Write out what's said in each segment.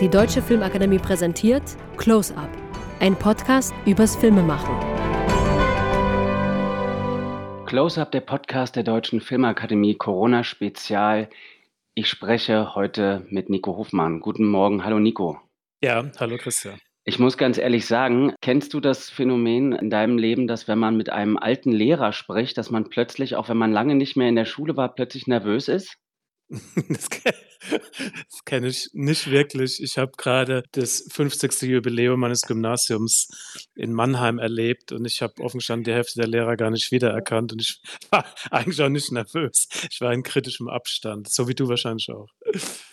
Die Deutsche Filmakademie präsentiert Close Up, ein Podcast übers Filmemachen. Close Up, der Podcast der Deutschen Filmakademie Corona Spezial. Ich spreche heute mit Nico Hofmann. Guten Morgen. Hallo Nico. Ja, hallo Christian. Ich muss ganz ehrlich sagen, kennst du das Phänomen in deinem Leben, dass wenn man mit einem alten Lehrer spricht, dass man plötzlich, auch wenn man lange nicht mehr in der Schule war, plötzlich nervös ist? Das, das kenne ich nicht wirklich. Ich habe gerade das 50. Jubiläum meines Gymnasiums in Mannheim erlebt und ich habe offensichtlich die Hälfte der Lehrer gar nicht wiedererkannt und ich war eigentlich auch nicht nervös. Ich war in kritischem Abstand, so wie du wahrscheinlich auch.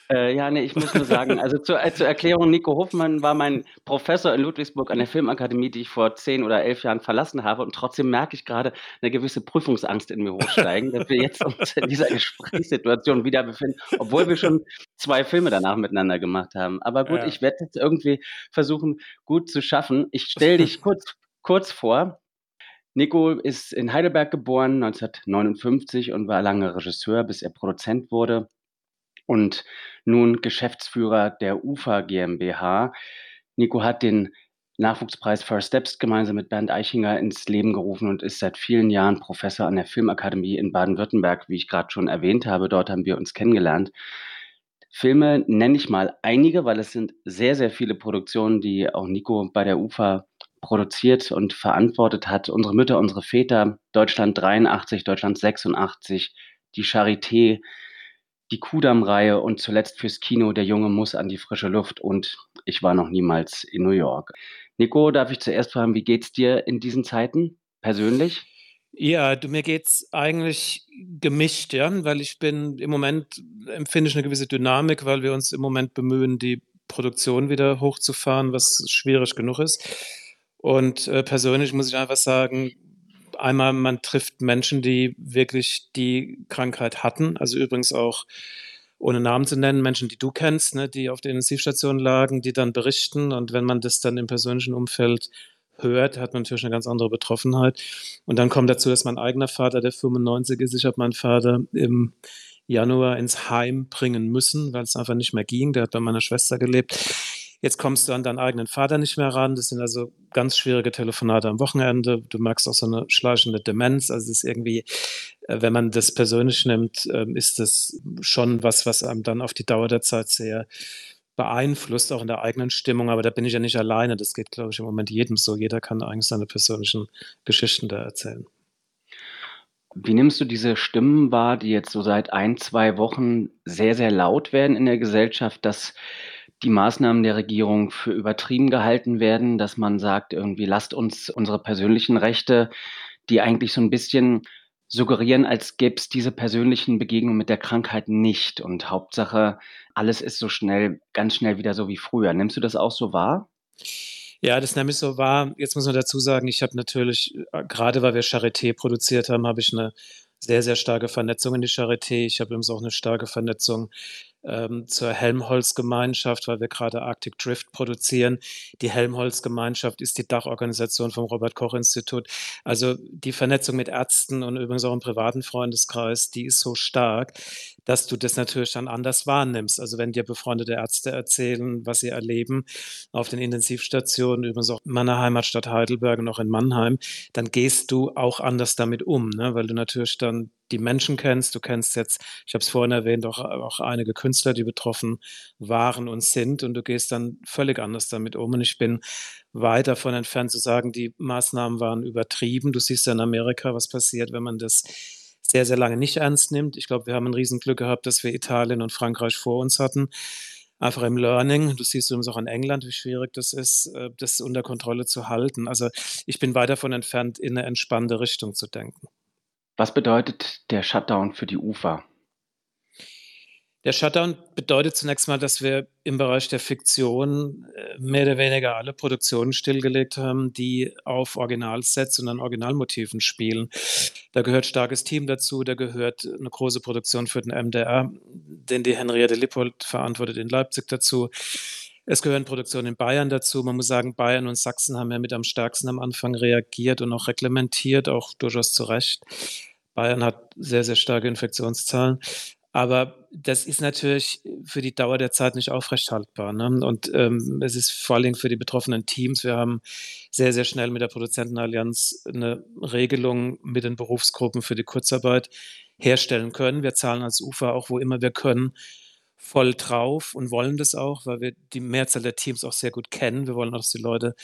Äh, ja, nee, ich muss nur sagen, also zur, äh, zur Erklärung, Nico Hofmann war mein Professor in Ludwigsburg an der Filmakademie, die ich vor zehn oder elf Jahren verlassen habe. Und trotzdem merke ich gerade eine gewisse Prüfungsangst in mir hochsteigen, dass wir jetzt uns in dieser Gesprächssituation wieder befinden, obwohl wir schon zwei Filme danach miteinander gemacht haben. Aber gut, ja. ich werde jetzt irgendwie versuchen, gut zu schaffen. Ich stelle dich kurz, kurz vor. Nico ist in Heidelberg geboren, 1959 und war lange Regisseur, bis er Produzent wurde und nun Geschäftsführer der UFA GmbH. Nico hat den Nachwuchspreis First Steps gemeinsam mit Bernd Eichinger ins Leben gerufen und ist seit vielen Jahren Professor an der Filmakademie in Baden-Württemberg, wie ich gerade schon erwähnt habe. Dort haben wir uns kennengelernt. Filme nenne ich mal einige, weil es sind sehr, sehr viele Produktionen, die auch Nico bei der UFA produziert und verantwortet hat. Unsere Mütter, unsere Väter, Deutschland 83, Deutschland 86, die Charité, die Kudam-Reihe und zuletzt fürs Kino Der Junge muss an die frische Luft und ich war noch niemals in New York. Nico, darf ich zuerst fragen, wie geht's dir in diesen Zeiten persönlich? Ja, du, mir geht's eigentlich gemischt, ja, weil ich bin im Moment empfinde ich eine gewisse Dynamik, weil wir uns im Moment bemühen, die Produktion wieder hochzufahren, was schwierig genug ist. Und äh, persönlich muss ich einfach sagen, einmal, man trifft Menschen, die wirklich die Krankheit hatten. Also übrigens auch, ohne Namen zu nennen, Menschen, die du kennst, ne, die auf der Intensivstation lagen, die dann berichten. Und wenn man das dann im persönlichen Umfeld hört, hat man natürlich eine ganz andere Betroffenheit. Und dann kommt dazu, dass mein eigener Vater, der 95 ist, ich habe meinen Vater im Januar ins Heim bringen müssen, weil es einfach nicht mehr ging. Der hat bei meiner Schwester gelebt. Jetzt kommst du an deinen eigenen Vater nicht mehr ran. Das sind also ganz schwierige Telefonate am Wochenende. Du merkst auch so eine schleichende Demenz. Also es ist irgendwie, äh, wenn man das persönlich nimmt, ähm, ist das schon was, was einem dann auf die Dauer der Zeit sehr beeinflusst, auch in der eigenen Stimmung. Aber da bin ich ja nicht alleine. Das geht, glaube ich, im Moment jedem so. Jeder kann eigentlich seine persönlichen Geschichten da erzählen. Wie nimmst du diese Stimmen wahr, die jetzt so seit ein, zwei Wochen sehr, sehr laut werden in der Gesellschaft, dass die Maßnahmen der Regierung für übertrieben gehalten werden, dass man sagt, irgendwie lasst uns unsere persönlichen Rechte, die eigentlich so ein bisschen suggerieren, als gäbe es diese persönlichen Begegnungen mit der Krankheit nicht. Und Hauptsache, alles ist so schnell, ganz schnell wieder so wie früher. Nimmst du das auch so wahr? Ja, das nehme ich so wahr. Jetzt muss man dazu sagen, ich habe natürlich, äh, gerade weil wir Charité produziert haben, habe ich eine sehr, sehr starke Vernetzung in die Charité. Ich habe übrigens auch eine starke Vernetzung ähm, zur Helmholtz-Gemeinschaft, weil wir gerade Arctic Drift produzieren. Die Helmholtz-Gemeinschaft ist die Dachorganisation vom Robert-Koch-Institut. Also die Vernetzung mit Ärzten und übrigens auch im privaten Freundeskreis, die ist so stark, dass du das natürlich dann anders wahrnimmst. Also wenn dir befreundete Ärzte erzählen, was sie erleben auf den Intensivstationen, übrigens auch in meiner Heimatstadt Heidelberg und auch in Mannheim, dann gehst du auch anders damit um, ne? weil du natürlich dann die Menschen kennst. Du kennst jetzt, ich habe es vorhin erwähnt, auch, auch einige Künstler, die betroffen waren und sind. Und du gehst dann völlig anders damit um. Und ich bin weit davon entfernt zu sagen, die Maßnahmen waren übertrieben. Du siehst ja in Amerika, was passiert, wenn man das sehr, sehr lange nicht ernst nimmt. Ich glaube, wir haben ein Riesenglück gehabt, dass wir Italien und Frankreich vor uns hatten. Einfach im Learning. Du siehst übrigens auch in England, wie schwierig das ist, äh, das unter Kontrolle zu halten. Also ich bin weit davon entfernt, in eine entspannte Richtung zu denken. Was bedeutet der Shutdown für die UFA? Der Shutdown bedeutet zunächst mal, dass wir im Bereich der Fiktion äh, mehr oder weniger alle Produktionen stillgelegt haben, die auf Originalsets und an Originalmotiven spielen. Da gehört starkes Team dazu, da gehört eine große Produktion für den MDR, den die Henriette Lippold verantwortet in Leipzig dazu. Es gehören Produktionen in Bayern dazu. Man muss sagen, Bayern und Sachsen haben ja mit am stärksten am Anfang reagiert und auch reglementiert, auch durchaus zu Recht. Bayern hat sehr, sehr starke Infektionszahlen. Aber das ist natürlich für die Dauer der Zeit nicht aufrechthaltbar. Ne? Und ähm, es ist vor allen Dingen für die betroffenen Teams. Wir haben sehr, sehr schnell mit der Produzentenallianz eine Regelung mit den Berufsgruppen für die Kurzarbeit herstellen können. Wir zahlen als UFA auch, wo immer wir können, voll drauf und wollen das auch, weil wir die Mehrzahl der Teams auch sehr gut kennen. Wir wollen auch, dass die Leute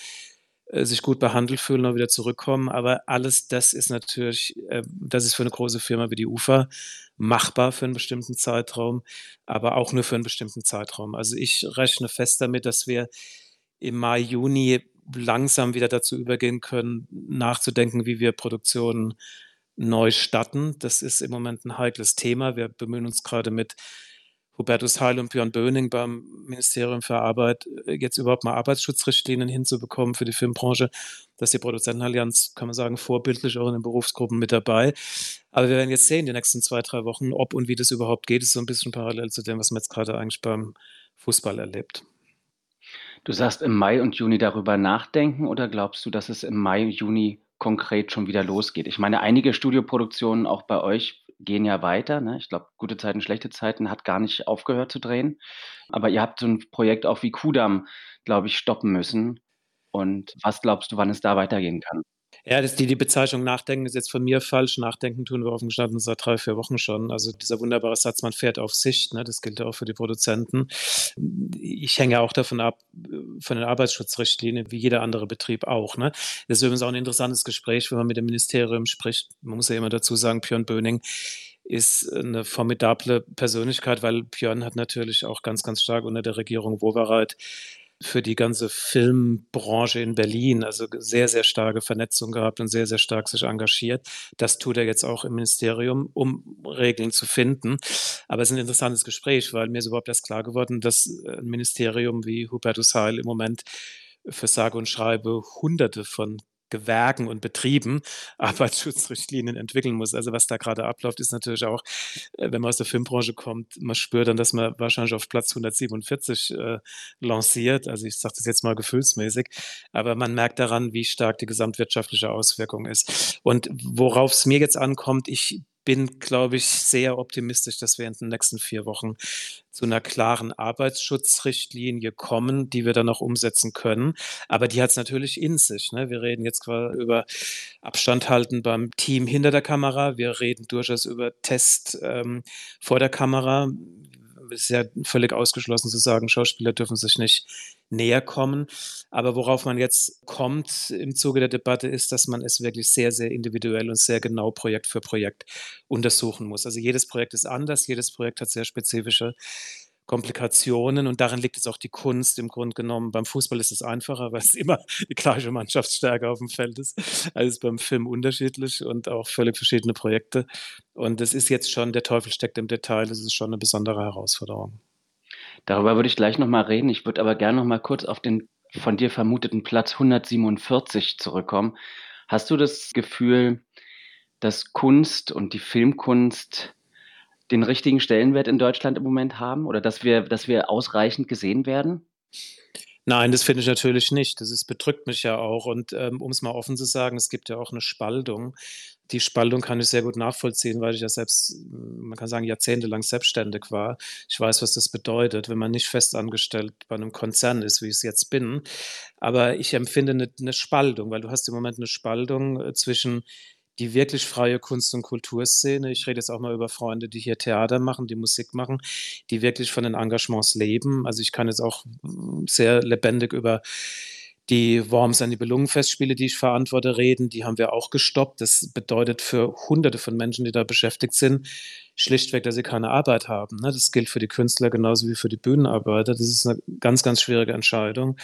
äh, sich gut behandelt fühlen und wieder zurückkommen. Aber alles das ist natürlich, äh, das ist für eine große Firma wie die UFA machbar für einen bestimmten Zeitraum, aber auch nur für einen bestimmten Zeitraum. Also ich rechne fest damit, dass wir im Mai, Juni langsam wieder dazu übergehen können, nachzudenken, wie wir Produktionen neu starten. Das ist im Moment ein heikles Thema. Wir bemühen uns gerade mit Hubertus Heil und Björn Böning beim Ministerium für Arbeit äh, jetzt überhaupt mal Arbeitsschutzrichtlinien hinzubekommen für die Filmbranche. dass die Produzentenallianz, kann man sagen, vorbildlich auch in den Berufsgruppen mit dabei. Aber wir werden jetzt sehen, die nächsten zwei, drei Wochen, ob und wie das überhaupt geht. Das ist so ein bisschen parallel zu dem, was man jetzt gerade eigentlich beim Fußball erlebt. Du sagst im Mai und Juni darüber nachdenken oder glaubst du, dass es im Mai, Juni konkret schon wieder losgeht? Ich meine, einige Studioproduktionen auch bei euch gehen ja weiter. Ne? Ich glaube, gute Zeiten, schlechte Zeiten hat gar nicht aufgehört zu drehen. Aber ihr habt so ein Projekt auch wie Kudam, glaube ich, stoppen müssen. Und was glaubst du, wann es da weitergehen kann? Ja, das, die, die Bezeichnung Nachdenken ist jetzt von mir falsch. Nachdenken tun wir offen gestanden seit drei, vier Wochen schon. Also dieser wunderbare Satz, man fährt auf Sicht, ne, das gilt auch für die Produzenten. Ich hänge auch davon ab, von den Arbeitsschutzrichtlinien, wie jeder andere Betrieb auch. Ne. Das ist übrigens auch ein interessantes Gespräch, wenn man mit dem Ministerium spricht. Man muss ja immer dazu sagen, Björn Böning ist eine formidable Persönlichkeit, weil Björn hat natürlich auch ganz, ganz stark unter der Regierung Wowereit für die ganze Filmbranche in Berlin, also sehr, sehr starke Vernetzung gehabt und sehr, sehr stark sich engagiert. Das tut er jetzt auch im Ministerium, um Regeln zu finden. Aber es ist ein interessantes Gespräch, weil mir ist überhaupt erst klar geworden, dass ein Ministerium wie Hubertus Heil im Moment für sage und schreibe Hunderte von Gewerken und Betrieben Arbeitsschutzrichtlinien entwickeln muss. Also was da gerade abläuft, ist natürlich auch, äh, wenn man aus der Filmbranche kommt, man spürt dann, dass man wahrscheinlich auf Platz 147 äh, lanciert. Also ich sage das jetzt mal gefühlsmäßig, aber man merkt daran, wie stark die gesamtwirtschaftliche Auswirkung ist. Und worauf es mir jetzt ankommt, ich bin, glaube ich, sehr optimistisch, dass wir in den nächsten vier Wochen zu einer klaren Arbeitsschutzrichtlinie kommen, die wir dann auch umsetzen können. Aber die hat es natürlich in sich. Ne? Wir reden jetzt über Abstand halten beim Team hinter der Kamera. Wir reden durchaus über Test ähm, vor der Kamera. Es ist ja völlig ausgeschlossen zu sagen, Schauspieler dürfen sich nicht näher kommen. Aber worauf man jetzt kommt im Zuge der Debatte ist, dass man es wirklich sehr, sehr individuell und sehr genau Projekt für Projekt untersuchen muss. Also jedes Projekt ist anders, jedes Projekt hat sehr spezifische Komplikationen und darin liegt es auch die Kunst im Grunde genommen. Beim Fußball ist es einfacher, weil es immer die gleiche Mannschaftsstärke auf dem Feld ist. Also beim Film unterschiedlich und auch völlig verschiedene Projekte. Und es ist jetzt schon, der Teufel steckt im Detail, das ist schon eine besondere Herausforderung. Darüber würde ich gleich noch mal reden. Ich würde aber gerne noch mal kurz auf den von dir vermuteten Platz 147 zurückkommen. Hast du das Gefühl, dass Kunst und die Filmkunst den richtigen Stellenwert in Deutschland im Moment haben oder dass wir dass wir ausreichend gesehen werden? Nein, das finde ich natürlich nicht. Das ist bedrückt mich ja auch und, ähm, es mal offen zu sagen, es gibt ja auch eine Spaltung die Spaltung kann ich sehr gut nachvollziehen, weil ich ja selbst, man kann sagen, jahrzehntelang selbstständig war. Ich weiß, was das bedeutet, wenn man nicht festangestellt bei einem Konzern ist, wie ich es jetzt bin. Aber ich empfinde eine, eine Spaltung, weil du hast im Moment eine Spaltung äh, zwischen die wirklich freie Kunst- und Kulturszene. Ich rede jetzt auch mal über Freunde, die hier Theater machen, die Musik machen, die wirklich von den Engagements leben. Also ich kann jetzt auch sehr lebendig über die Worms an die Belungenfestspiele, die ich verantworte, reden, die haben wir auch gestoppt. Das bedeutet für Hunderte von Menschen, die da beschäftigt sind, schlichtweg, dass sie keine Arbeit haben. Ne? Das gilt für die Künstler genauso wie für die Bühnenarbeiter. Das ist eine ganz, ganz schwierige Entscheidung.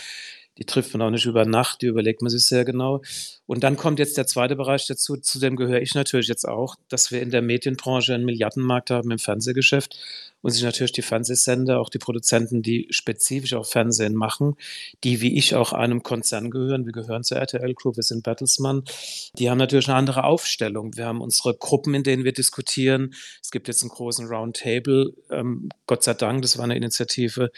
Die trifft man auch nicht über Nacht, die überlegt man sich sehr genau. Und dann kommt jetzt der zweite Bereich dazu, zu dem gehöre ich natürlich jetzt auch, dass wir in der Medienbranche einen Milliardenmarkt haben im Fernsehgeschäft und sich natürlich die Fernsehsender, auch die Produzenten, die spezifisch auf Fernsehen machen, die wie ich auch einem Konzern gehören, wir gehören zur RTL Group, wir sind Bertelsmann, die haben natürlich eine andere Aufstellung. Wir haben unsere Gruppen, in denen wir diskutieren. Es gibt jetzt einen großen Roundtable, ähm, Gott sei Dank, das war eine Initiative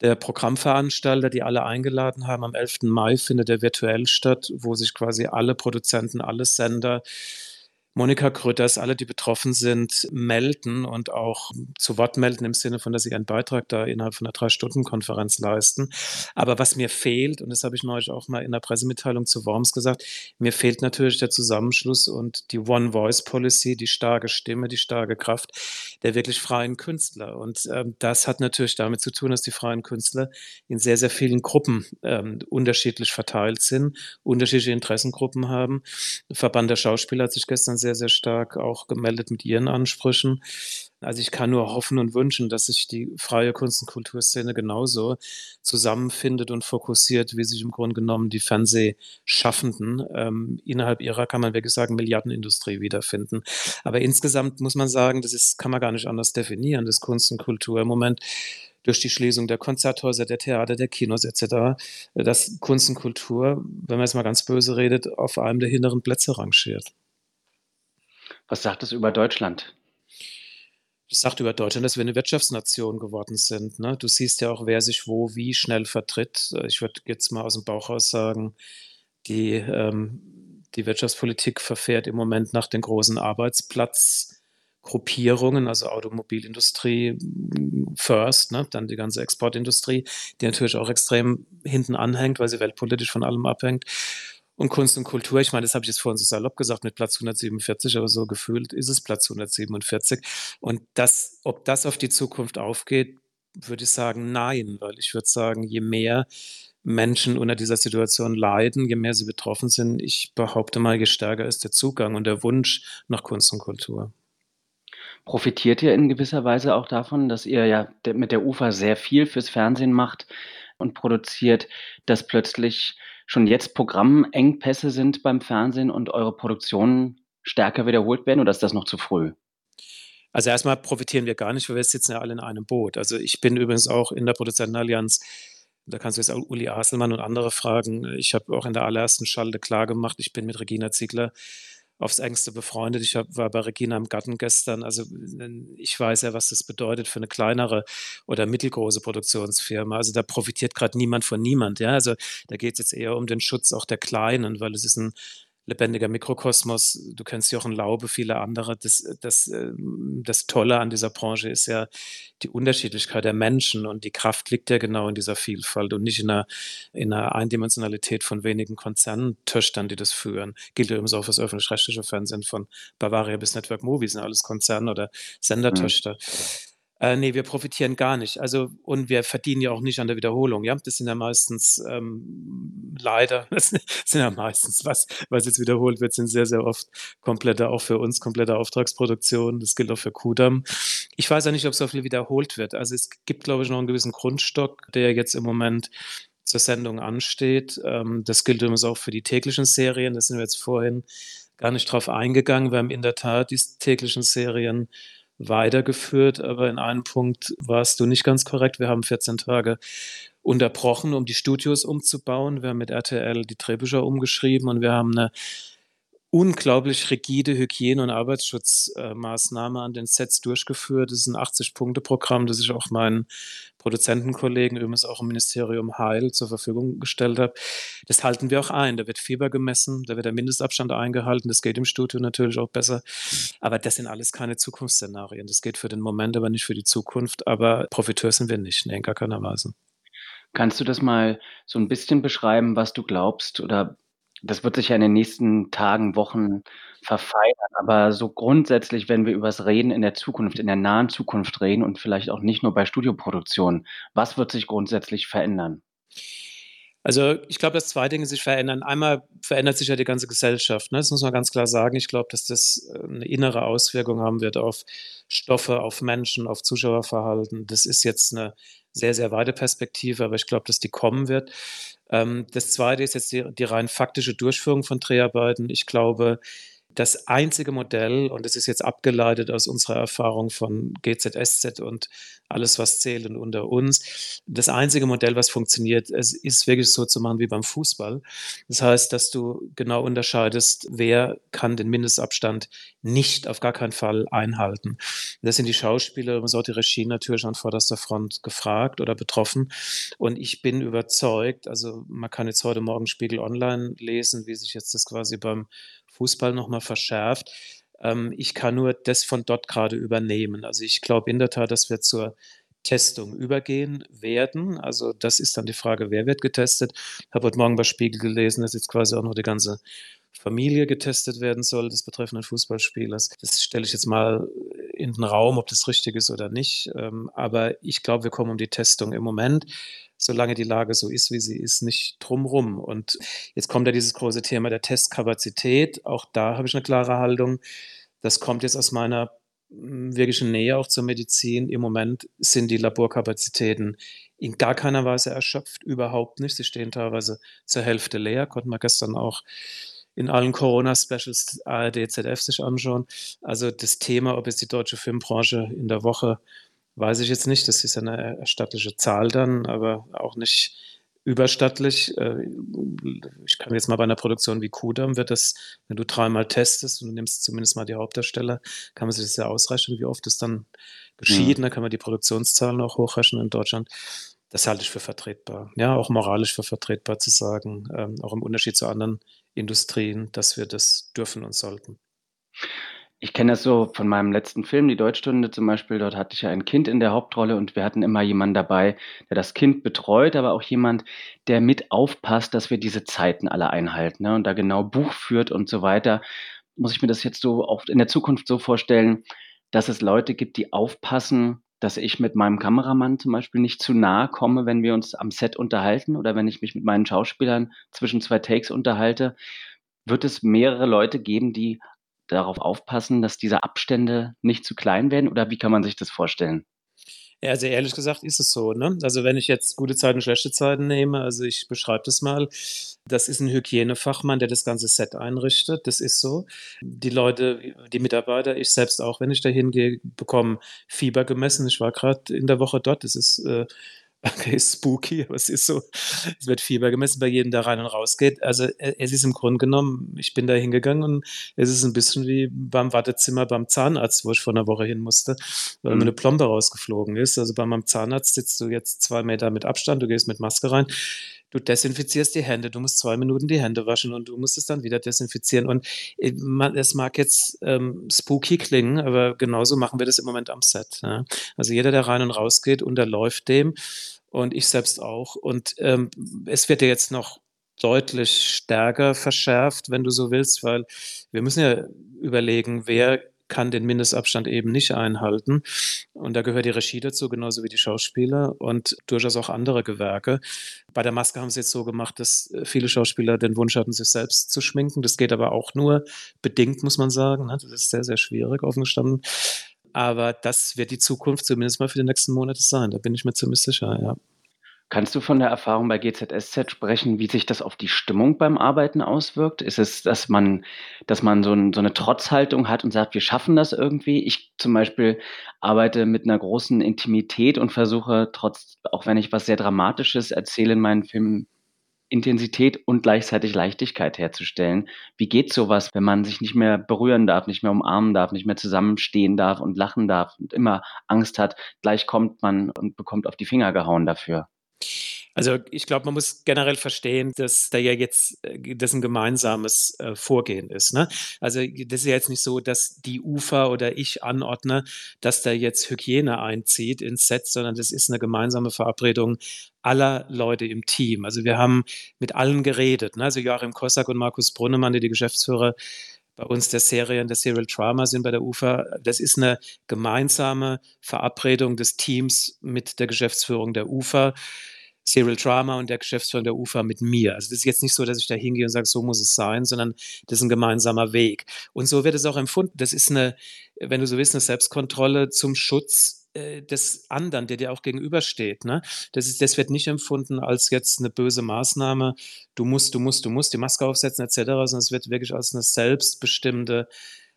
der Programmveranstalter, die alle eingeladen haben. Am 11. Mai findet er virtuell statt, wo sich quasi alle Produzenten, alle Sender, Monika Grütters, alle, die betroffen sind, melden und auch zu Wort melden im Sinne von, dass sie einen Beitrag da innerhalb von einer Drei-Stunden-Konferenz leisten. Aber was mir fehlt, und das habe ich neulich auch mal in der Pressemitteilung zu Worms gesagt, mir fehlt natürlich der Zusammenschluss und die One-Voice-Policy, die starke Stimme, die starke Kraft der wirklich freien Künstler. Und ähm, das hat natürlich damit zu tun, dass die freien Künstler in sehr, sehr vielen Gruppen ähm, unterschiedlich verteilt sind, unterschiedliche Interessengruppen haben. Verband der Schauspieler hat sich gestern sehr, sehr stark auch gemeldet mit ihren Ansprüchen. Also ich kann nur hoffen und wünschen, dass sich die freie Kunst- und Kulturszene genauso zusammenfindet und fokussiert, wie sich im Grunde genommen die Fernsehschaffenden ähm, innerhalb ihrer, kann man wirklich sagen, Milliardenindustrie wiederfinden. Aber insgesamt muss man sagen, das ist, kann man gar nicht anders definieren, das Kunst und Kultur im Moment durch die Schließung der Konzerthäuser, der Theater, der Kinos etc., dass Kunst und Kultur, wenn man jetzt mal ganz böse redet, auf einem der hinteren Plätze rangiert. Was sagt es über Deutschland? Das sagt über Deutschland, dass wir eine Wirtschaftsnation geworden sind. Ne? Du siehst ja auch, wer sich wo wie schnell vertritt. Ich würde jetzt mal aus dem Bauch raus sagen, die, ähm, die Wirtschaftspolitik verfährt im Moment nach den großen Arbeitsplatzgruppierungen, also Automobilindustrie mm, first, ne? dann die ganze Exportindustrie, die natürlich auch extrem hinten anhängt, weil sie weltpolitisch von allem abhängt. Und Kunst und Kultur, ich meine, das habe ich jetzt vorhin so salopp gesagt mit Platz 147, aber so gefühlt ist es Platz 147. Und das, ob das auf die Zukunft aufgeht, würde ich sagen, nein, weil ich würde sagen, je mehr Menschen unter dieser Situation leiden, je mehr sie betroffen sind, ich behaupte mal, je stärker ist der Zugang und der Wunsch nach Kunst und Kultur. Profitiert ihr in gewisser Weise auch davon, dass ihr ja mit der UFA sehr viel fürs Fernsehen macht und produziert, dass plötzlich schon jetzt Programmengpässe sind beim Fernsehen und eure Produktionen stärker wiederholt werden oder ist das noch zu früh? Also erstmal profitieren wir gar nicht, weil wir sitzen ja alle in einem Boot. Also ich bin übrigens auch in der Produzentenallianz, da kannst du jetzt auch Uli Aselmann und andere fragen. Ich habe auch in der allerersten Schalte klar gemacht, ich bin mit Regina Ziegler aufs engste befreundet. Ich war bei Regina im Garten gestern. Also ich weiß ja, was das bedeutet für eine kleinere oder mittelgroße Produktionsfirma. Also da profitiert gerade niemand von niemand. Ja, also da geht es jetzt eher um den Schutz auch der Kleinen, weil es ist ein lebendiger Mikrokosmos. Du kennst Jochen Laube, viele andere. Das, das, ähm, das Tolle an dieser Branche ist ja die Unterschiedlichkeit der Menschen und die Kraft liegt ja genau in dieser Vielfalt und nicht in einer, in einer Eindimensionalität von wenigen Konzerntöchtern, die das führen. Gilt übrigens auch für das öffentlich-rechtliche Fernsehen von Bavaria bis Network Movies, sind alles Konzern- oder mhm. Sendertöchter. Mhm. Äh, ne, wir profitieren gar nicht. Also und wir verdienen ja auch nicht an der Wiederholung, ja? Das sind ja meistens, ähm, leider das sind ja meistens, was was jetzt wiederholt wird, sind sehr, sehr oft komplette auch für uns komplette Auftragsproduktionen. Das gilt auch für Kudam. Ich weiß ja nicht, ob so viel wiederholt wird. Also, es gibt, glaube ich, noch einen gewissen Grundstock, der jetzt im Moment zur Sendung ansteht. Ähm, das gilt übrigens auch für die täglichen Serien. Da sind wir jetzt vorhin gar nicht drauf eingegangen. Wir haben in der Tat die täglichen Serien weitergeführt, aber in einem Punkt warst du nicht ganz korrekt. Wir haben 14 Tage unterbrochen, um die Studios umzubauen. Wir haben mit RTL die Drehbücher umgeschrieben und wir haben eine unglaublich rigide Hygiene- und Arbeitsschutzmaßnahme an den Sets durchgeführt. Das ist ein 80-Punkte-Programm, das ich auch meinen Produzentenkollegen, übrigens auch im Ministerium Heil, zur Verfügung gestellt habe. Das halten wir auch ein. Da wird Fieber gemessen, da wird der Mindestabstand eingehalten. Das geht im Studio natürlich auch besser. Aber das sind alles keine Zukunftsszenarien. Das geht für den Moment, aber nicht für die Zukunft. Aber Profiteur sind wir nicht, in gar keiner Weise. Kannst du das mal so ein bisschen beschreiben, was du glaubst oder das wird sich ja in den nächsten Tagen, Wochen verfeinern, aber so grundsätzlich, wenn wir übers Reden in der Zukunft, in der nahen Zukunft reden und vielleicht auch nicht nur bei Studioproduktionen, was wird sich grundsätzlich verändern? Also ich glaube, dass zwei Dinge sich verändern. Einmal verändert sich ja die ganze Gesellschaft. Ne? Das muss man ganz klar sagen. Ich glaube, dass das äh, eine innere Auswirkung haben wird auf Stoffe, auf Menschen, auf Zuschauerverhalten. Das ist jetzt eine sehr, sehr weite Perspektive, aber ich glaube, dass die kommen wird. Ähm, das Zweite ist jetzt die, die rein faktische Durchführung von Dreharbeiten. Ich glaube, das einzige Modell, und das ist jetzt abgeleitet aus unserer Erfahrung von GZSZ und alles, was zählt und unter uns, das einzige Modell, was funktioniert, es ist wirklich so zu machen wie beim Fußball. Das heißt, dass du genau unterscheidest, wer kann den Mindestabstand nicht auf gar keinen Fall einhalten. Das sind die Schauspieler, und auch die Regie natürlich an vorderster Front gefragt oder betroffen. Und ich bin überzeugt, also man kann jetzt heute Morgen Spiegel Online lesen, wie sich jetzt das quasi beim Fußball nochmal verschärft, Ähm, ich kann nur das von dort gerade übernehmen. Also ich glaube in der Tat, dass wir zur Testung übergehen werden. Also das ist dann die Frage, wer wird getestet. Ich habe heute Morgen bei Spiegel gelesen, dass jetzt quasi auch noch die ganze Familie getestet werden soll des betreffenden Fußballspielers. Das stelle ich jetzt mal in den Raum, ob das richtig ist oder nicht. Ähm, aber ich glaube, wir kommen um die Testung im Moment, solange die Lage so ist, wie sie ist, nicht drumrum. Und jetzt kommt ja dieses große Thema der Testkapazität. Auch da habe ich eine klare Haltung. Das kommt jetzt aus meiner hm, wirklichen Nähe auch zur Medizin. Im Moment sind die Laborkapazitäten in gar keiner Weise erschöpft, überhaupt nicht. Sie stehen teilweise zur Hälfte leer, konnten wir gestern auch in allen Corona-Specials ARD, ZDF sich anschauen. Also das Thema, ob jetzt die deutsche Filmbranche in der Woche, weiß ich jetzt nicht, das ist eine erstattliche Zahl dann, aber auch nicht überstattlich. Äh, ich kann jetzt mal bei einer Produktion wie Kudam, wird das, wenn du dreimal testest und du nimmst zumindest mal die Hauptdarsteller, kann man sich das ja ausrechnen, wie oft das dann geschieht. Mhm. Dann kann man die Produktionszahlen auch hochrechnen in Deutschland. Das halte ich für vertretbar. Ja, auch moralisch für vertretbar zu sagen, ähm, auch im Unterschied zu anderen Industrien, dass wir das dürfen und sollten. Ich kenne das so von meinem letzten Film, die Deutschstunde zum Beispiel. Dort hatte ich ja ein Kind in der Hauptrolle und wir hatten immer jemanden dabei, der das Kind betreut, aber auch jemand, der mit aufpasst, dass wir diese Zeiten alle einhalten ne, und da genau Buch führt und so weiter. Muss ich mir das jetzt so auch in der Zukunft so vorstellen, dass es Leute gibt, die aufpassen, dass ich mit meinem Kameramann zum Beispiel nicht zu nahe komme, wenn wir uns am Set unterhalten oder wenn ich mich mit meinen Schauspielern zwischen zwei Takes unterhalte. Wird es mehrere Leute geben, die darauf aufpassen, dass diese Abstände nicht zu klein werden oder wie kann man sich das vorstellen? Ja, also ehrlich gesagt ist es so. Ne? Also wenn ich jetzt gute Zeiten, schlechte Zeiten nehme, also ich beschreibe das mal, das ist ein Hygienefachmann, der das ganze Set einrichtet. Das ist so. Die Leute, die Mitarbeiter, ich selbst auch, wenn ich da hingehe, bekomme Fieber gemessen. Ich war gerade in der Woche dort. Das ist äh, Okay, spooky, aber es ist so, es wird Fieber gemessen bei jedem, der rein und raus geht. Also äh, es ist im Grunde genommen, ich bin da hingegangen und es ist ein bisschen wie beim Wartezimmer beim Zahnarzt, wo ich vor einer Woche hin musste, weil mhm. mir eine Plombe rausgeflogen ist. Also bei meinem Zahnarzt sitzt du jetzt zwei Meter mit Abstand, du gehst mit Maske rein du desinfizierst die Hände, du musst zwei Minuten die Hände waschen und du musst es dann wieder desinfizieren. Und äh, es mag jetzt ähm, spooky klingen, aber genauso machen wir das im Moment am Set. Ja? Also jeder, der rein und raus geht, unterläuft dem und ich selbst auch. Und ähm, es wird ja jetzt noch deutlich stärker verschärft, wenn du so willst, weil wir müssen ja überlegen, wer kann den Mindestabstand eben nicht einhalten. Und da gehört die Regie dazu, genauso wie die Schauspieler und durchaus auch andere Gewerke. Bei der Maske haben sie jetzt so gemacht, dass viele Schauspieler den Wunsch hatten, sich selbst zu schminken. Das geht aber auch nur bedingt, muss man sagen. Das ist sehr, sehr schwierig, offen gestanden. Aber das wird die Zukunft zumindest mal für die nächsten Monate sein. Da bin ich mir ziemlich sicher, ja. Kannst du von der Erfahrung bei GZSZ sprechen, wie sich das auf die Stimmung beim Arbeiten auswirkt? Ist es, dass man, dass man so, ein, so eine Trotzhaltung hat und sagt, wir schaffen das irgendwie? Ich zum Beispiel arbeite mit einer großen Intimität und versuche trotz, auch wenn ich was sehr Dramatisches erzähle in meinen Filmen, Intensität und gleichzeitig Leichtigkeit herzustellen. Wie geht sowas, wenn man sich nicht mehr berühren darf, nicht mehr umarmen darf, nicht mehr zusammenstehen darf und lachen darf und immer Angst hat, gleich kommt man und bekommt auf die Finger gehauen dafür? Also ich glaube, man muss generell verstehen, dass da ja jetzt äh, das ein gemeinsames äh, Vorgehen ist. Ne? Also das ist ja jetzt nicht so, dass die UFA oder ich anordne, dass da jetzt Hygiene einzieht ins Set, sondern das ist eine gemeinsame Verabredung aller Leute im Team. Also wir haben mit allen geredet. Ne? Also Joachim Kossack und Markus Brunnemann, die die Geschäftsführer bei uns der Serien, der Serial Drama sind bei der UFA. Das ist eine gemeinsame Verabredung des Teams mit der Geschäftsführung der UFA. Serial Drama und der Geschäftsführer der UFA mit mir. Also das ist jetzt nicht so, dass ich da hingehe und sage, so muss es sein, sondern das ist ein gemeinsamer Weg. Und so wird es auch empfunden. Das ist eine, wenn du so willst, eine Selbstkontrolle zum Schutz äh, des anderen, der dir auch gegenübersteht. Ne? Das, ist, das wird nicht empfunden als jetzt eine böse Maßnahme, du musst, du musst, du musst die Maske aufsetzen etc., sondern es wird wirklich als eine selbstbestimmte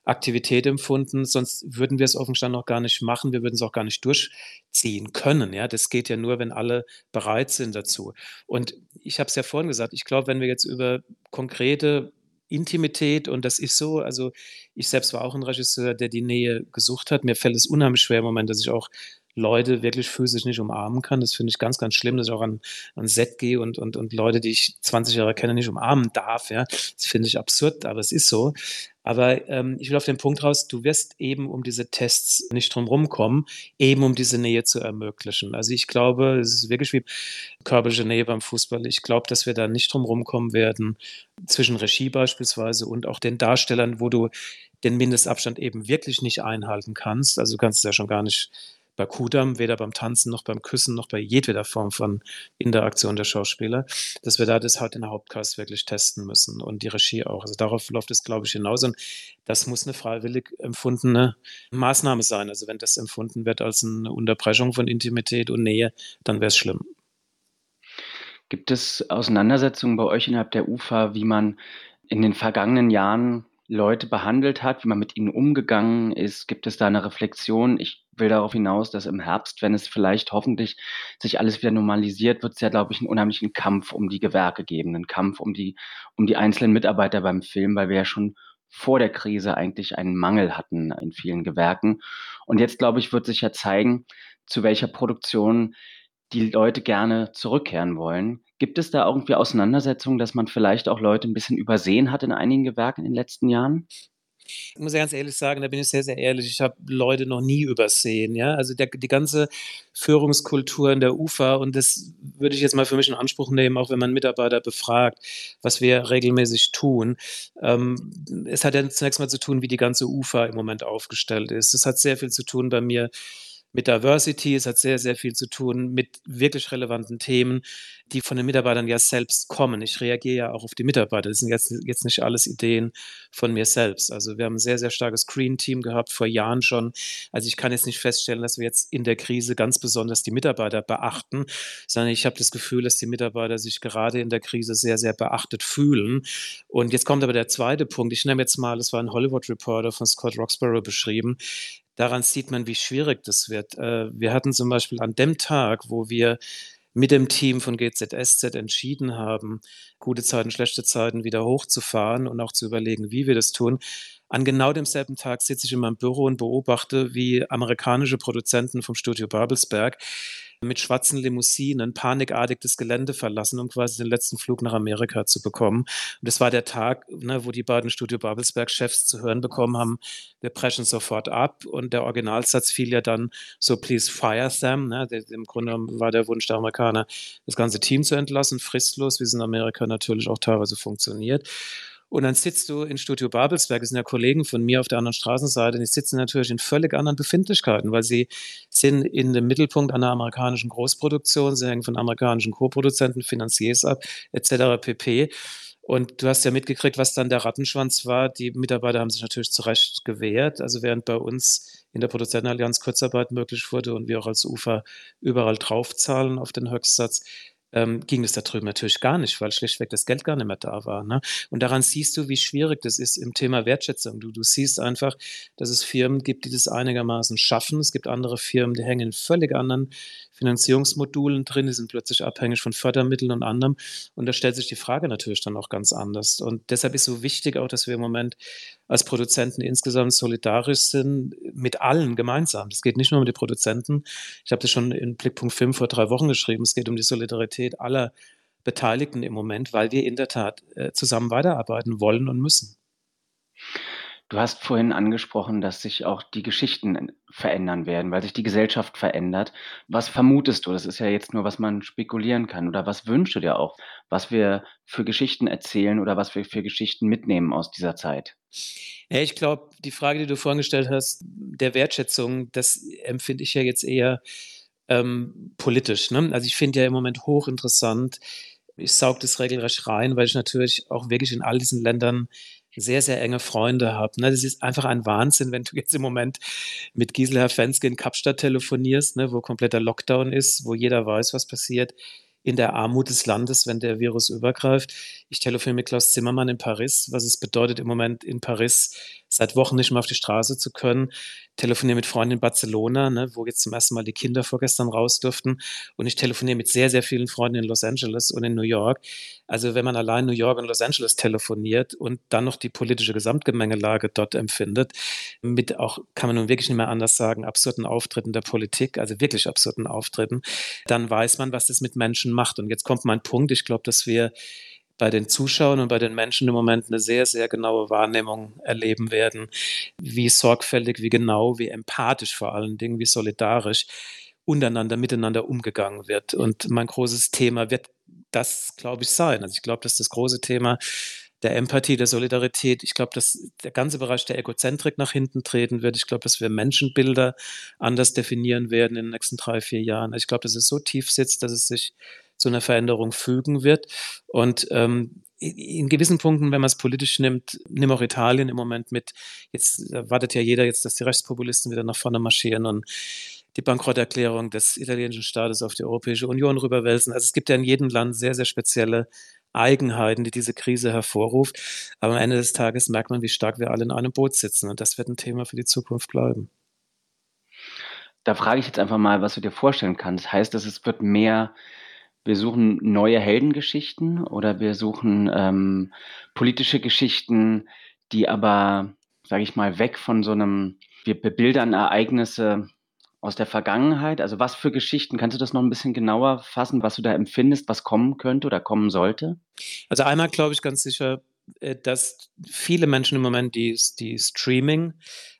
Aktivität empfunden, sonst würden wir es offen gestanden noch gar nicht machen, wir würden es auch gar nicht durchziehen können. Ja, das geht ja nur, wenn alle bereit sind dazu. Und ich habe es ja vorhin gesagt, ich glaube, wenn wir jetzt über konkrete Intimität und das ist so, also ich selbst war auch ein Regisseur, der die Nähe gesucht hat. Mir fällt es unheimlich schwer im Moment, dass ich auch Leute wirklich physisch nicht umarmen kann. Das finde ich ganz, ganz schlimm, dass ich auch an, an Set gehe und, und, und Leute, die ich 20 Jahre kenne, nicht umarmen darf. Ja. Das finde ich absurd, aber es ist so. Aber ähm, ich will auf den Punkt raus, du wirst eben um diese Tests nicht drum rumkommen, eben um diese Nähe zu ermöglichen. Also ich glaube, es ist wirklich wie körperliche Nähe beim Fußball. Ich glaube, dass wir da nicht drum rumkommen werden, zwischen Regie beispielsweise und auch den Darstellern, wo du den Mindestabstand eben wirklich nicht einhalten kannst. Also du kannst es ja schon gar nicht bei Kudam, weder beim Tanzen noch beim Küssen noch bei jedweder Form von Interaktion der Schauspieler, dass wir da das halt in der Hauptcast wirklich testen müssen und die Regie auch. Also darauf läuft es, glaube ich, hinaus und das muss eine freiwillig empfundene Maßnahme sein. Also wenn das empfunden wird als eine Unterbrechung von Intimität und Nähe, dann wäre es schlimm. Gibt es Auseinandersetzungen bei euch innerhalb der UFA, wie man in den vergangenen Jahren Leute behandelt hat, wie man mit ihnen umgegangen ist? Gibt es da eine Reflexion? Ich will darauf hinaus, dass im Herbst, wenn es vielleicht hoffentlich sich alles wieder normalisiert, wird es ja, glaube ich, einen unheimlichen Kampf um die Gewerke geben, einen Kampf um die, um die einzelnen Mitarbeiter beim Film, weil wir ja schon vor der Krise eigentlich einen Mangel hatten in vielen Gewerken. Und jetzt, glaube ich, wird sich ja zeigen, zu welcher Produktion die Leute gerne zurückkehren wollen. Gibt es da irgendwie Auseinandersetzungen, dass man vielleicht auch Leute ein bisschen übersehen hat in einigen Gewerken in den letzten Jahren? Ich muss ganz ehrlich sagen, da bin ich sehr, sehr ehrlich. Ich habe Leute noch nie übersehen. Ja? Also der, die ganze Führungskultur in der UFA, und das würde ich jetzt mal für mich in Anspruch nehmen, auch wenn man Mitarbeiter befragt, was wir regelmäßig tun. Ähm, es hat ja zunächst mal zu tun, wie die ganze UFA im Moment aufgestellt ist. Es hat sehr viel zu tun bei mir mit Diversity. Es hat sehr, sehr viel zu tun mit wirklich relevanten Themen, die von den Mitarbeitern ja selbst kommen. Ich reagiere ja auch auf die Mitarbeiter. Das sind jetzt, jetzt nicht alles Ideen von mir selbst. Also wir haben ein sehr, sehr starkes Screen-Team gehabt, vor Jahren schon. Also ich kann jetzt nicht feststellen, dass wir jetzt in der Krise ganz besonders die Mitarbeiter beachten, sondern ich habe das Gefühl, dass die Mitarbeiter sich gerade in der Krise sehr, sehr beachtet fühlen. Und jetzt kommt aber der zweite Punkt. Ich nehme jetzt mal, das war ein Hollywood Reporter von Scott Roxborough beschrieben daran sieht man, wie schwierig das wird. Äh, wir hatten zum Beispiel an dem Tag, wo wir mit dem Team von GZSZ entschieden haben, gute Zeiten, schlechte Zeiten wieder hochzufahren und auch zu überlegen, wie wir das tun. An genau demselben Tag sitze ich in meinem Büro und beobachte, wie amerikanische Produzenten vom Studio Babelsberg mit schwarzen Limousinen panikartig das Gelände verlassen, um quasi den letzten Flug nach Amerika zu bekommen. Und das war der Tag, ne, wo die beiden Studio Babelsberg-Chefs zu hören bekommen haben, wir brechen sofort ab. Und der Originalsatz fiel ja dann so, please fire them. Ne? Im Grunde war der Wunsch der Amerikaner, das ganze Team zu entlassen, fristlos, wie es in Amerika natürlich auch teilweise funktioniert. Und dann sitzt du in Studio Babelsberg, das sind ja Kollegen von mir auf der anderen Straßenseite, die sitzen natürlich in völlig anderen Befindlichkeiten, weil sie sind in dem Mittelpunkt einer amerikanischen Großproduktion, sie hängen von amerikanischen Co-Produzenten, Finanziers ab, etc. pp. Und du hast ja mitgekriegt, was dann der Rattenschwanz war. Die Mitarbeiter haben sich natürlich zu Recht gewehrt. Also während bei uns in der Produzentenallianz Kurzarbeit möglich wurde und wir auch als UFA überall draufzahlen auf den Höchstsatz, ähm, ging es da drüben natürlich gar nicht, weil schlichtweg das Geld gar nicht mehr da war. Ne? Und daran siehst du, wie schwierig das ist im Thema Wertschätzung. Du, du siehst einfach, dass es Firmen gibt, die das einigermaßen schaffen. Es gibt andere Firmen, die hängen in völlig anderen Finanzierungsmodulen drin, die sind plötzlich abhängig von Fördermitteln und anderem. Und da stellt sich die Frage natürlich dann auch ganz anders. Und deshalb ist so wichtig auch, dass wir im Moment als Produzenten insgesamt solidarisch sind mit allen gemeinsam. Es geht nicht nur um die Produzenten. Ich habe das schon in Blickpunkt 5 vor drei Wochen geschrieben. Es geht um die Solidarität aller Beteiligten im Moment, weil wir in der Tat äh, zusammen weiterarbeiten wollen und müssen. Du hast vorhin angesprochen, dass sich auch die Geschichten verändern werden, weil sich die Gesellschaft verändert. Was vermutest du? Das ist ja jetzt nur, was man spekulieren kann. Oder was wünschst du dir auch, was wir für Geschichten erzählen oder was wir für Geschichten mitnehmen aus dieser Zeit? Ja, ich glaube, die Frage, die du vorhin gestellt hast, der Wertschätzung, das empfinde ich ja jetzt eher ähm, politisch. Ne? Also ich finde ja im Moment hochinteressant, ich saug das regelrecht rein, weil ich natürlich auch wirklich in all diesen Ländern sehr, sehr enge Freunde habe. Ne? Das ist einfach ein Wahnsinn, wenn du jetzt im Moment mit Gisela Fenske in Kapstadt telefonierst, ne, wo kompletter Lockdown ist, wo jeder weiß, was passiert in der Armut des Landes, wenn der Virus übergreift. Ich telefoniere mit Klaus Zimmermann in Paris, was es bedeutet, im Moment in Paris seit Wochen nicht mehr auf die Straße zu können. Telefoniere mit Freunden in Barcelona, ne, wo jetzt zum ersten Mal die Kinder vorgestern raus durften. Und ich telefoniere mit sehr, sehr vielen Freunden in Los Angeles und in New York. Also wenn man allein New York und Los Angeles telefoniert und dann noch die politische Gesamtgemengelage dort empfindet, mit auch, kann man nun wirklich nicht mehr anders sagen, absurden Auftritten der Politik, also wirklich absurden Auftritten, dann weiß man, was das mit Menschen macht. Und jetzt kommt mein Punkt. Ich glaube, dass wir bei den Zuschauern und bei den Menschen im Moment eine sehr, sehr genaue Wahrnehmung erleben werden, wie sorgfältig, wie genau, wie empathisch vor allen Dingen, wie solidarisch untereinander, miteinander umgegangen wird. Und mein großes Thema wird das, glaube ich, sein. Also ich glaube, dass das große Thema der Empathie, der Solidarität. Ich glaube, dass der ganze Bereich der Egozentrik nach hinten treten wird. Ich glaube, dass wir Menschenbilder anders definieren werden in den nächsten drei, vier Jahren. Ich glaube, dass es so tief sitzt, dass es sich zu einer Veränderung fügen wird. Und ähm, in gewissen Punkten, wenn man es politisch nimmt, nimm auch Italien im Moment mit. Jetzt wartet ja jeder jetzt, dass die Rechtspopulisten wieder nach vorne marschieren und die Bankrotterklärung des italienischen Staates auf die Europäische Union rüberwälzen. Also es gibt ja in jedem Land sehr, sehr spezielle Eigenheiten, die diese Krise hervorruft. Aber am Ende des Tages merkt man, wie stark wir alle in einem Boot sitzen. Und das wird ein Thema für die Zukunft bleiben. Da frage ich jetzt einfach mal, was du dir vorstellen kannst. Heißt das, es wird mehr, wir suchen neue Heldengeschichten oder wir suchen ähm, politische Geschichten, die aber, sage ich mal, weg von so einem, wir bebildern Ereignisse aus der Vergangenheit? Also was für Geschichten? Kannst du das noch ein bisschen genauer fassen, was du da empfindest, was kommen könnte oder kommen sollte? Also einmal glaube ich ganz sicher, äh, dass viele Menschen im Moment die, die Streaming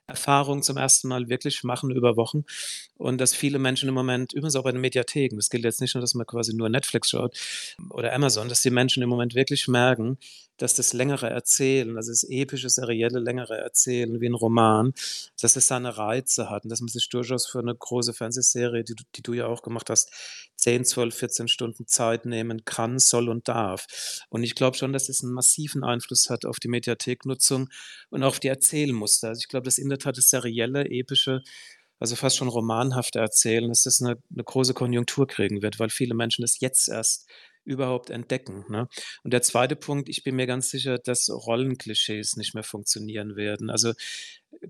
Erfahrung zum ersten Mal wirklich machen über Wochen und dass viele Menschen im Moment, übrigens auch bei den Mediatheken, das gilt jetzt nicht nur, dass man quasi nur Netflix schaut oder Amazon, dass die Menschen im Moment wirklich merken, dass das längere Erzählen, also das epische, serielle, längere Erzählen wie ein Roman, dass es seine Reize hat und dass man sich durchaus für eine große Fernsehserie, die, die du ja auch gemacht hast, 10, 12, 14 Stunden Zeit nehmen kann, soll und darf. Und ich glaube schon, dass es einen massiven Einfluss hat auf die Mediatheknutzung und auf die Erzählmuster. Also ich glaube, dass in der Tat das serielle, epische also fast schon romanhafte Erzählen, dass das eine, eine große Konjunktur kriegen wird, weil viele Menschen es jetzt erst überhaupt entdecken. Ne? Und der zweite Punkt, ich bin mir ganz sicher, dass Rollenklischees nicht mehr funktionieren werden. Also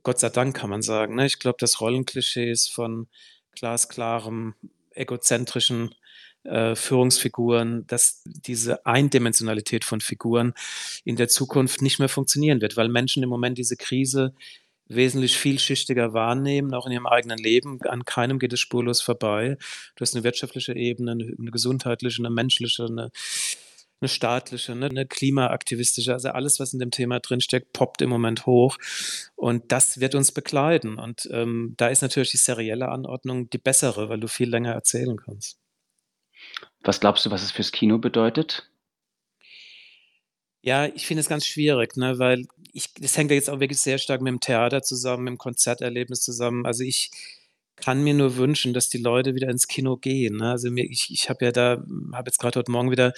Gott sei Dank kann man sagen. Ne? Ich glaube, dass Rollenklischees von glasklarem, egozentrischen äh, Führungsfiguren, dass diese Eindimensionalität von Figuren in der Zukunft nicht mehr funktionieren wird, weil Menschen im Moment diese Krise wesentlich vielschichtiger wahrnehmen, auch in ihrem eigenen Leben. An keinem geht es spurlos vorbei. Du hast eine wirtschaftliche Ebene, eine gesundheitliche, eine menschliche, eine, eine staatliche, ne, eine klimaaktivistische. Also alles, was in dem Thema drinsteckt, poppt im Moment hoch. Und das wird uns begleiten. Und ähm, da ist natürlich die serielle Anordnung die bessere, weil du viel länger erzählen kannst. Was glaubst du, was es fürs Kino bedeutet? Ja, ich finde es ganz schwierig, ne, weil ich, das hängt ja jetzt auch wirklich sehr stark mit dem Theater zusammen, mit dem Konzerterlebnis zusammen. Also ich kann mir nur wünschen, dass die Leute wieder ins Kino gehen. Ne? Also mir, ich, ich habe ja da, habe jetzt gerade heute Morgen wieder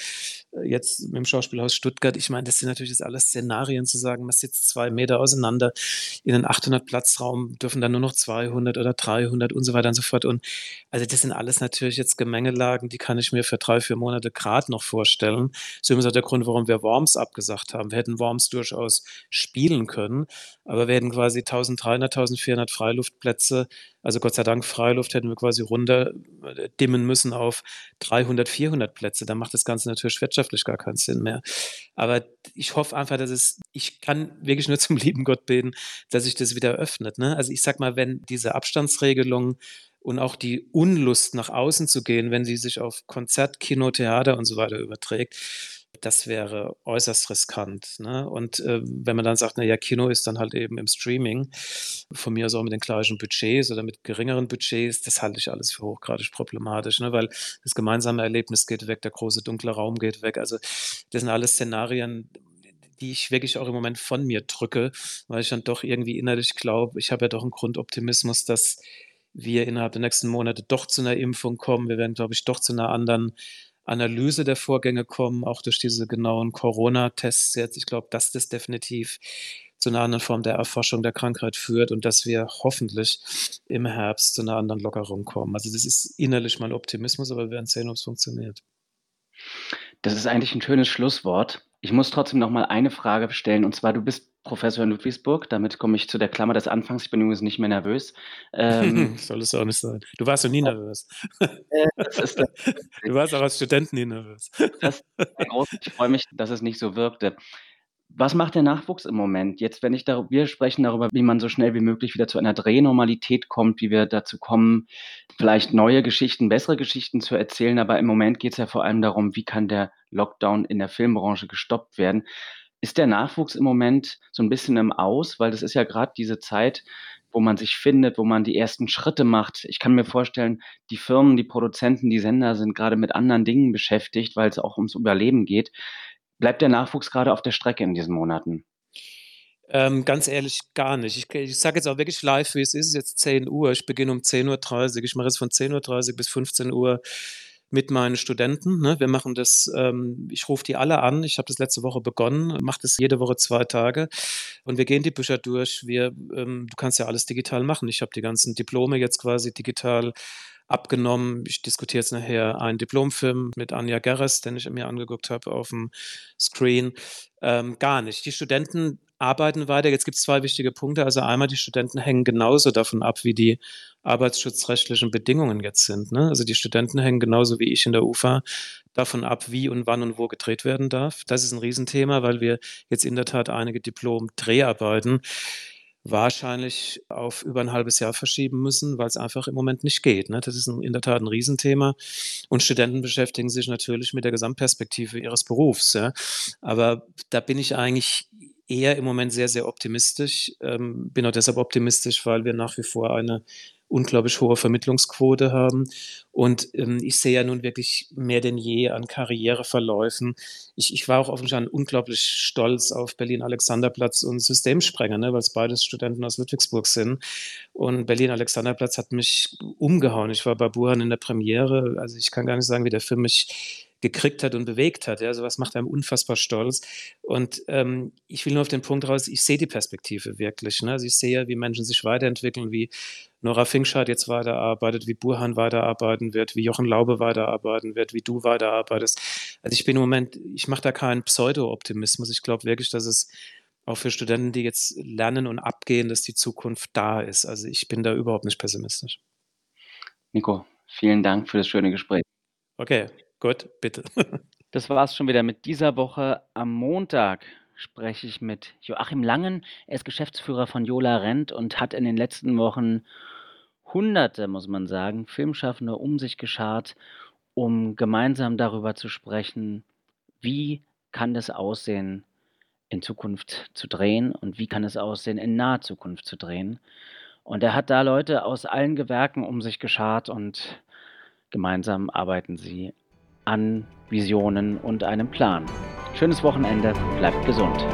äh, jetzt mit dem Schauspielhaus Stuttgart, ich meine, das sind natürlich jetzt alles Szenarien zu sagen, man sitzt zwei Meter auseinander, in einem 800 Platzraum dürfen dann nur noch 200 oder 300 und so weiter und so fort. Und also das sind alles natürlich jetzt Gemengelagen, die kann ich mir für drei, vier Monate gerade noch vorstellen. So ist auch der Grund, warum wir Worms abgesagt haben. Wir hätten Worms durchaus spielen können, aber hätten quasi 1300, 1400 Freiluftplätze also Gott sei Dank Freiluft hätten wir quasi runter äh, dimmen müssen auf 300, 400 Plätze. Da macht das Ganze natürlich wirtschaftlich gar keinen Sinn mehr. Aber ich hoffe einfach, dass es, ich kann wirklich nur zum lieben Gott beten, dass sich das wieder öffnet. Ne? Also ich sag mal, wenn diese Abstandsregelung und auch die Unlust nach außen zu gehen, wenn sie sich auf Konzert, Kino, Theater und so weiter überträgt, das wäre äußerst riskant. Ne? Und äh, wenn man dann sagt, naja, Kino ist dann halt eben im Streaming, von mir aus auch mit den gleichen Budgets oder mit geringeren Budgets, das halte ich alles für hochgradig problematisch, ne? weil das gemeinsame Erlebnis geht weg, der große dunkle Raum geht weg. Also das sind alles Szenarien, die ich wirklich auch im Moment von mir drücke, weil ich dann doch irgendwie innerlich glaube, ich habe ja doch einen Grundoptimismus, dass wir innerhalb der nächsten Monate doch zu einer Impfung kommen. Wir werden, glaube ich, doch zu einer anderen Analyse der Vorgänge kommen, auch durch diese genauen Corona-Tests jetzt. Ich glaube, dass das definitiv zu einer anderen Form der Erforschung der Krankheit führt und dass wir hoffentlich im Herbst zu einer anderen Lockerung kommen. Also das ist innerlich mal Optimismus, aber wir werden sehen, ob es funktioniert. Das ist eigentlich ein schönes Schlusswort. Ich muss trotzdem noch mal eine Frage stellen, und zwar, du bist Professor in Ludwigsburg, damit komme ich zu der Klammer des Anfangs. Ich bin übrigens nicht mehr nervös. Ähm, Soll es auch nicht sein. Du warst doch nie nervös. Äh, du warst auch als Student nie nervös. Das, ich freue mich, dass es nicht so wirkte. Was macht der Nachwuchs im Moment? Jetzt, wenn ich da wir sprechen darüber, wie man so schnell wie möglich wieder zu einer Drehnormalität kommt, wie wir dazu kommen, vielleicht neue Geschichten, bessere Geschichten zu erzählen. Aber im Moment geht es ja vor allem darum, wie kann der Lockdown in der Filmbranche gestoppt werden. Ist der Nachwuchs im Moment so ein bisschen im Aus? Weil das ist ja gerade diese Zeit, wo man sich findet, wo man die ersten Schritte macht. Ich kann mir vorstellen, die Firmen, die Produzenten, die Sender sind gerade mit anderen Dingen beschäftigt, weil es auch ums Überleben geht. Bleibt der Nachwuchs gerade auf der Strecke in diesen Monaten? Ähm, ganz ehrlich, gar nicht. Ich, ich sage jetzt auch wirklich live, wie es ist. Es ist jetzt 10 Uhr. Ich beginne um 10.30 Uhr. Ich mache es von 10.30 Uhr bis 15 Uhr mit meinen Studenten. Ne? Wir machen das, ähm, ich rufe die alle an. Ich habe das letzte Woche begonnen, mache das jede Woche zwei Tage und wir gehen die Bücher durch. Wir, ähm, du kannst ja alles digital machen. Ich habe die ganzen Diplome jetzt quasi digital abgenommen. Ich diskutiere jetzt nachher einen Diplomfilm mit Anja Gerres, den ich mir angeguckt habe auf dem Screen. Ähm, gar nicht. Die Studenten arbeiten weiter. Jetzt gibt es zwei wichtige Punkte. Also einmal, die Studenten hängen genauso davon ab, wie die arbeitsschutzrechtlichen Bedingungen jetzt sind. Ne? Also die Studenten hängen genauso wie ich in der UFA davon ab, wie und wann und wo gedreht werden darf. Das ist ein Riesenthema, weil wir jetzt in der Tat einige Diplom-Dreharbeiten wahrscheinlich auf über ein halbes Jahr verschieben müssen, weil es einfach im Moment nicht geht. Ne? Das ist in der Tat ein Riesenthema. Und Studenten beschäftigen sich natürlich mit der Gesamtperspektive ihres Berufs. Ja? Aber da bin ich eigentlich eher im Moment sehr, sehr optimistisch. Ähm, bin auch deshalb optimistisch, weil wir nach wie vor eine unglaublich hohe Vermittlungsquote haben. Und ähm, ich sehe ja nun wirklich mehr denn je an Karriereverläufen. Ich, ich war auch offensichtlich unglaublich stolz auf Berlin-Alexanderplatz und Systemsprenger, ne, weil es beides Studenten aus Ludwigsburg sind. Und Berlin-Alexanderplatz hat mich umgehauen. Ich war bei Buhan in der Premiere. Also ich kann gar nicht sagen, wie der Film mich gekriegt hat und bewegt hat. Ja, sowas macht einem unfassbar stolz. Und ähm, ich will nur auf den Punkt raus, ich sehe die Perspektive wirklich. Ne? Also ich sehe, wie Menschen sich weiterentwickeln, wie Nora Finkscheid jetzt weiterarbeitet, wie Burhan weiterarbeiten wird, wie Jochen Laube weiterarbeiten wird, wie du weiterarbeitest. Also ich bin im Moment, ich mache da keinen Pseudo-Optimismus. Ich glaube wirklich, dass es auch für Studenten, die jetzt lernen und abgehen, dass die Zukunft da ist. Also ich bin da überhaupt nicht pessimistisch. Nico, vielen Dank für das schöne Gespräch. Okay, Gut, bitte. Das war es schon wieder mit dieser Woche. Am Montag spreche ich mit Joachim Langen. Er ist Geschäftsführer von Jola Rent und hat in den letzten Wochen Hunderte, muss man sagen, Filmschaffende um sich geschart, um gemeinsam darüber zu sprechen, wie kann es aussehen, in Zukunft zu drehen und wie kann es aussehen, in naher Zukunft zu drehen. Und er hat da Leute aus allen Gewerken um sich geschart und gemeinsam arbeiten sie an Visionen und einem Plan. Schönes Wochenende, bleibt gesund.